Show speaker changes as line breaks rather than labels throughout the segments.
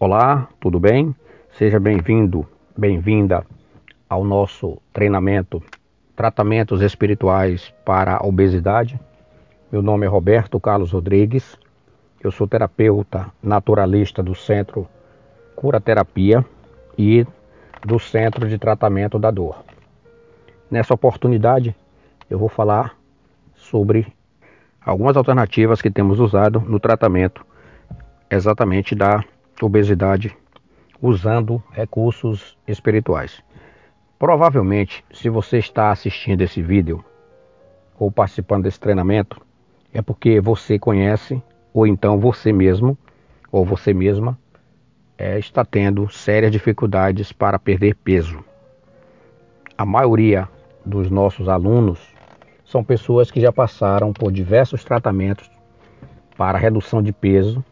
Olá, tudo bem? Seja bem-vindo, bem-vinda ao nosso treinamento Tratamentos Espirituais para a Obesidade. Meu nome é Roberto Carlos Rodrigues, eu sou terapeuta naturalista do Centro Cura Terapia e do Centro de Tratamento da Dor. Nessa oportunidade, eu vou falar sobre algumas alternativas que temos usado no tratamento exatamente da obesidade usando recursos espirituais. Provavelmente, se você está assistindo esse vídeo ou participando desse treinamento, é porque você conhece ou então você mesmo ou você mesma é, está tendo sérias dificuldades para perder peso. A maioria dos nossos alunos são pessoas que já passaram por diversos tratamentos para redução de peso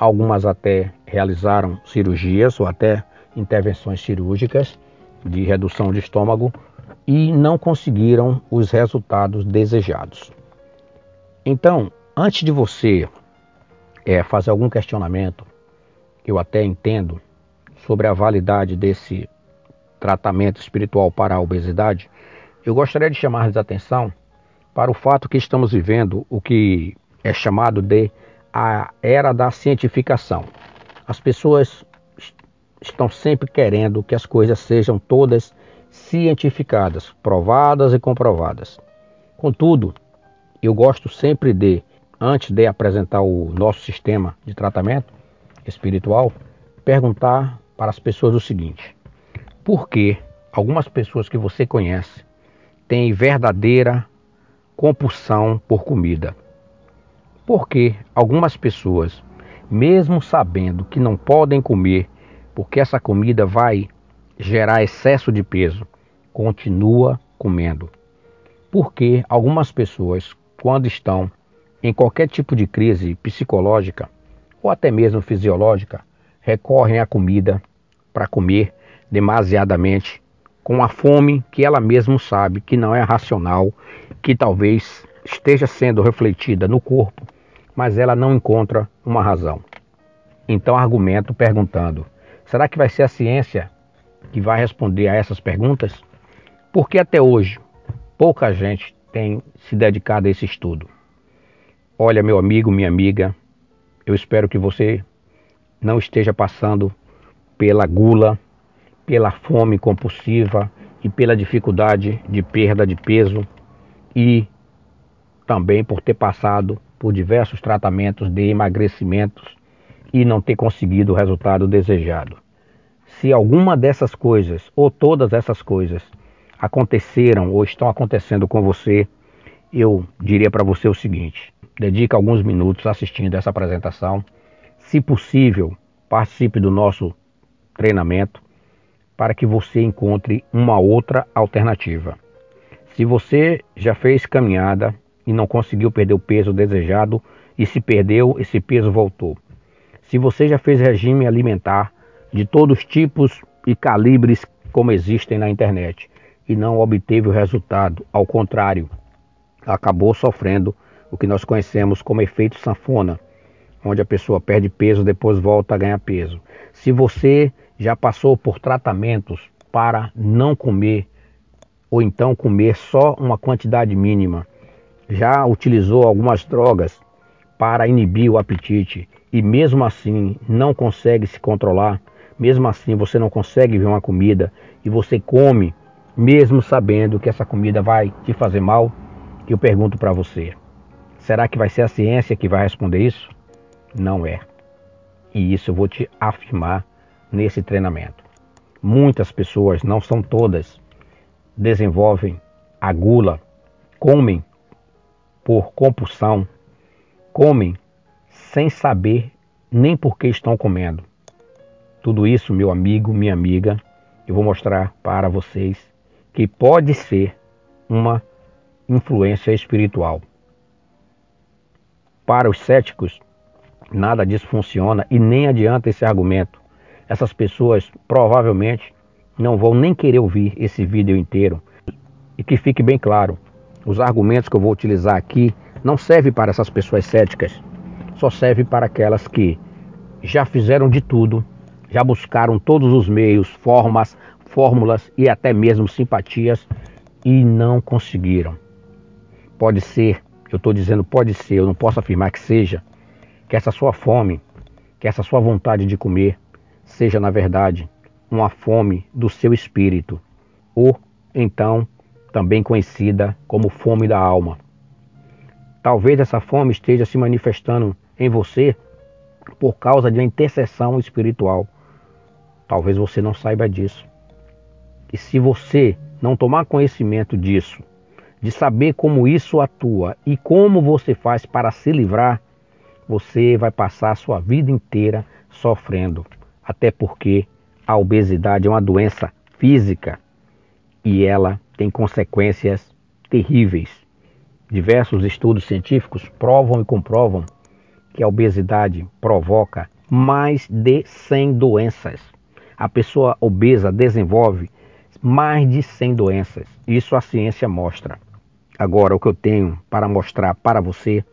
Algumas até realizaram cirurgias ou até intervenções cirúrgicas de redução de estômago e não conseguiram os resultados desejados. Então, antes de você é, fazer algum questionamento, eu até entendo sobre a validade desse tratamento espiritual para a obesidade, eu gostaria de chamar a atenção para o fato que estamos vivendo o que é chamado de a era da cientificação. As pessoas estão sempre querendo que as coisas sejam todas cientificadas, provadas e comprovadas. Contudo, eu gosto sempre de, antes de apresentar o nosso sistema de tratamento espiritual, perguntar para as pessoas o seguinte: por que algumas pessoas que você conhece têm verdadeira compulsão por comida? Porque algumas pessoas, mesmo sabendo que não podem comer, porque essa comida vai gerar excesso de peso, continua comendo. Porque algumas pessoas, quando estão em qualquer tipo de crise psicológica ou até mesmo fisiológica, recorrem à comida para comer demasiadamente com a fome que ela mesma sabe que não é racional, que talvez esteja sendo refletida no corpo mas ela não encontra uma razão. Então argumento perguntando: será que vai ser a ciência que vai responder a essas perguntas? Porque até hoje pouca gente tem se dedicado a esse estudo. Olha, meu amigo, minha amiga, eu espero que você não esteja passando pela gula, pela fome compulsiva e pela dificuldade de perda de peso e também por ter passado por diversos tratamentos de emagrecimentos e não ter conseguido o resultado desejado. Se alguma dessas coisas ou todas essas coisas aconteceram ou estão acontecendo com você, eu diria para você o seguinte: dedique alguns minutos assistindo essa apresentação. Se possível, participe do nosso treinamento para que você encontre uma outra alternativa. Se você já fez caminhada e não conseguiu perder o peso desejado e se perdeu, esse peso voltou. Se você já fez regime alimentar de todos os tipos e calibres como existem na internet e não obteve o resultado, ao contrário, acabou sofrendo o que nós conhecemos como efeito sanfona, onde a pessoa perde peso depois volta a ganhar peso. Se você já passou por tratamentos para não comer ou então comer só uma quantidade mínima já utilizou algumas drogas para inibir o apetite e mesmo assim não consegue se controlar, mesmo assim você não consegue ver uma comida e você come mesmo sabendo que essa comida vai te fazer mal, eu pergunto para você: será que vai ser a ciência que vai responder isso? Não é. E isso eu vou te afirmar nesse treinamento. Muitas pessoas, não são todas, desenvolvem a gula, comem por compulsão, comem sem saber nem por que estão comendo. Tudo isso, meu amigo, minha amiga, eu vou mostrar para vocês que pode ser uma influência espiritual. Para os céticos, nada disso funciona e nem adianta esse argumento. Essas pessoas provavelmente não vão nem querer ouvir esse vídeo inteiro. E que fique bem claro, os argumentos que eu vou utilizar aqui não servem para essas pessoas céticas, só serve para aquelas que já fizeram de tudo já buscaram todos os meios, formas, fórmulas e até mesmo simpatias e não conseguiram. Pode ser, eu estou dizendo pode ser, eu não posso afirmar que seja, que essa sua fome, que essa sua vontade de comer, seja na verdade uma fome do seu espírito, ou então também conhecida como fome da alma. Talvez essa fome esteja se manifestando em você por causa de uma intercessão espiritual. Talvez você não saiba disso. E se você não tomar conhecimento disso, de saber como isso atua e como você faz para se livrar, você vai passar a sua vida inteira sofrendo. Até porque a obesidade é uma doença física e ela tem consequências terríveis. Diversos estudos científicos provam e comprovam que a obesidade provoca mais de 100 doenças. A pessoa obesa desenvolve mais de 100 doenças. Isso a ciência mostra. Agora, o que eu tenho para mostrar para você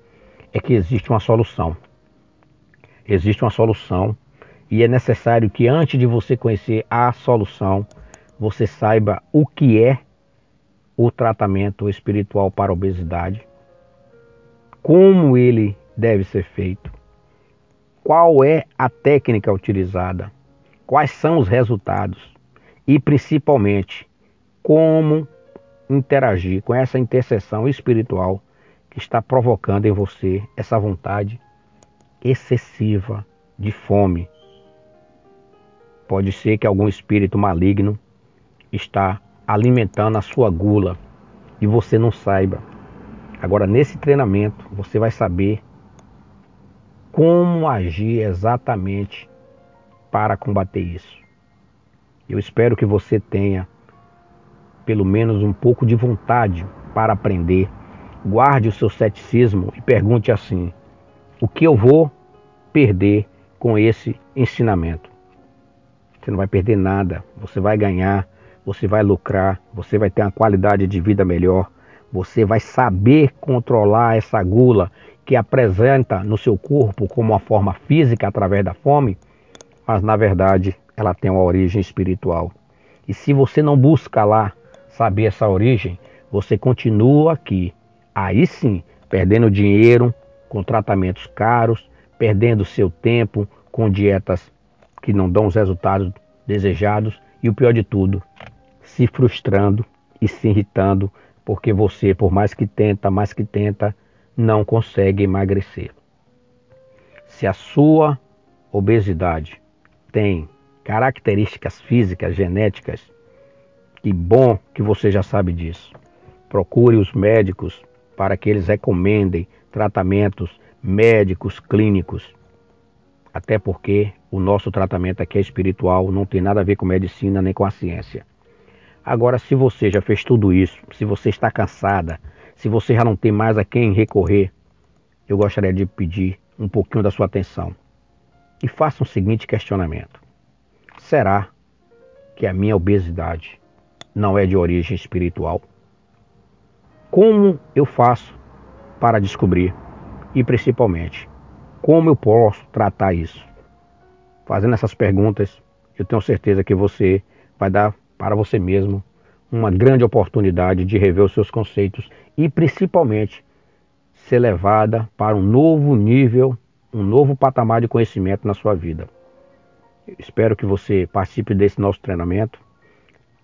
é que existe uma solução. Existe uma solução e é necessário que antes de você conhecer a solução, você saiba o que é o tratamento espiritual para obesidade, como ele deve ser feito, qual é a técnica utilizada, quais são os resultados? E principalmente como interagir com essa intercessão espiritual que está provocando em você essa vontade excessiva de fome. Pode ser que algum espírito maligno está alimentando a sua gula e você não saiba. Agora, nesse treinamento, você vai saber como agir exatamente para combater isso. Eu espero que você tenha pelo menos um pouco de vontade para aprender. Guarde o seu ceticismo e pergunte assim: o que eu vou perder com esse ensinamento? Você não vai perder nada, você vai ganhar você vai lucrar, você vai ter uma qualidade de vida melhor, você vai saber controlar essa gula que apresenta no seu corpo como uma forma física através da fome, mas na verdade ela tem uma origem espiritual. E se você não busca lá saber essa origem, você continua aqui, aí sim, perdendo dinheiro com tratamentos caros, perdendo seu tempo com dietas que não dão os resultados desejados e o pior de tudo, se frustrando e se irritando porque você, por mais que tenta, mais que tenta, não consegue emagrecer. Se a sua obesidade tem características físicas, genéticas, que bom que você já sabe disso. Procure os médicos para que eles recomendem tratamentos médicos clínicos. Até porque o nosso tratamento aqui é espiritual, não tem nada a ver com medicina nem com a ciência. Agora, se você já fez tudo isso, se você está cansada, se você já não tem mais a quem recorrer, eu gostaria de pedir um pouquinho da sua atenção. E faça o seguinte questionamento: será que a minha obesidade não é de origem espiritual? Como eu faço para descobrir? E principalmente, como eu posso tratar isso? Fazendo essas perguntas, eu tenho certeza que você vai dar para você mesmo uma grande oportunidade de rever os seus conceitos e principalmente ser levada para um novo nível, um novo patamar de conhecimento na sua vida. espero que você participe desse nosso treinamento,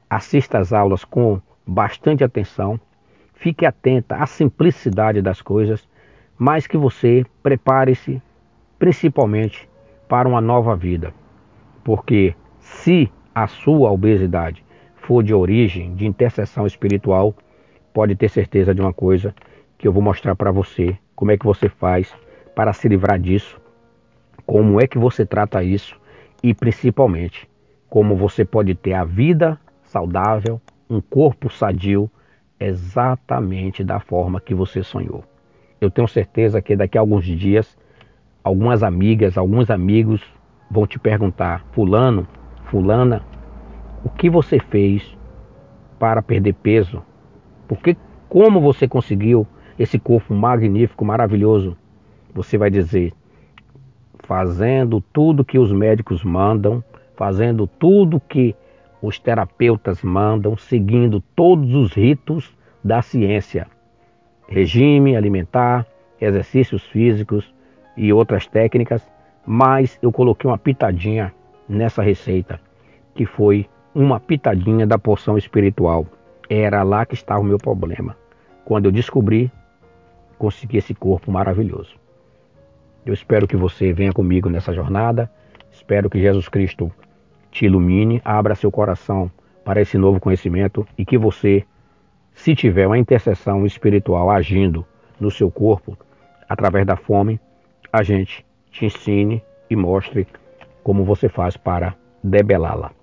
assista às aulas com bastante atenção, fique atenta à simplicidade das coisas, mas que você prepare-se principalmente para uma nova vida. Porque se a sua obesidade for de origem, de intercessão espiritual, pode ter certeza de uma coisa que eu vou mostrar para você, como é que você faz para se livrar disso, como é que você trata isso e principalmente como você pode ter a vida saudável, um corpo sadio, exatamente da forma que você sonhou. Eu tenho certeza que daqui a alguns dias, algumas amigas, alguns amigos vão te perguntar: Fulano, Fulana, o que você fez para perder peso? Porque como você conseguiu esse corpo magnífico, maravilhoso? Você vai dizer, fazendo tudo que os médicos mandam, fazendo tudo que os terapeutas mandam, seguindo todos os ritos da ciência: regime alimentar, exercícios físicos e outras técnicas, mas eu coloquei uma pitadinha nessa receita, que foi uma pitadinha da porção espiritual. Era lá que estava o meu problema. Quando eu descobri, consegui esse corpo maravilhoso. Eu espero que você venha comigo nessa jornada. Espero que Jesus Cristo te ilumine, abra seu coração para esse novo conhecimento e que você, se tiver uma intercessão espiritual agindo no seu corpo através da fome, a gente te ensine e mostre como você faz para debelá-la.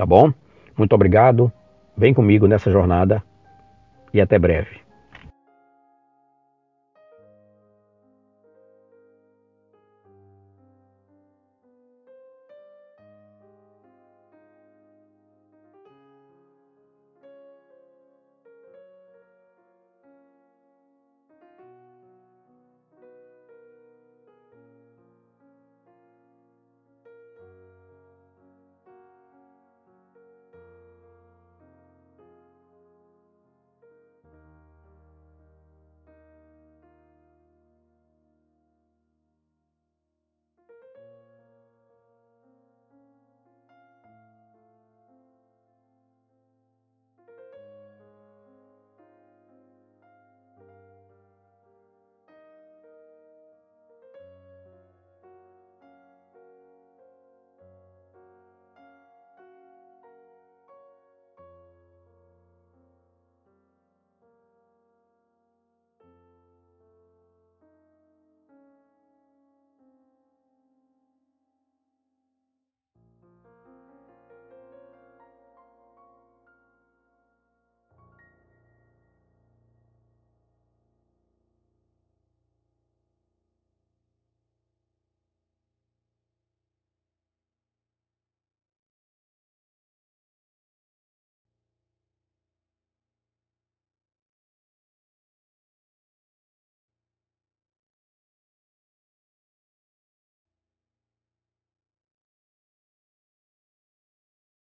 Tá bom? Muito obrigado. Vem comigo nessa jornada e até breve.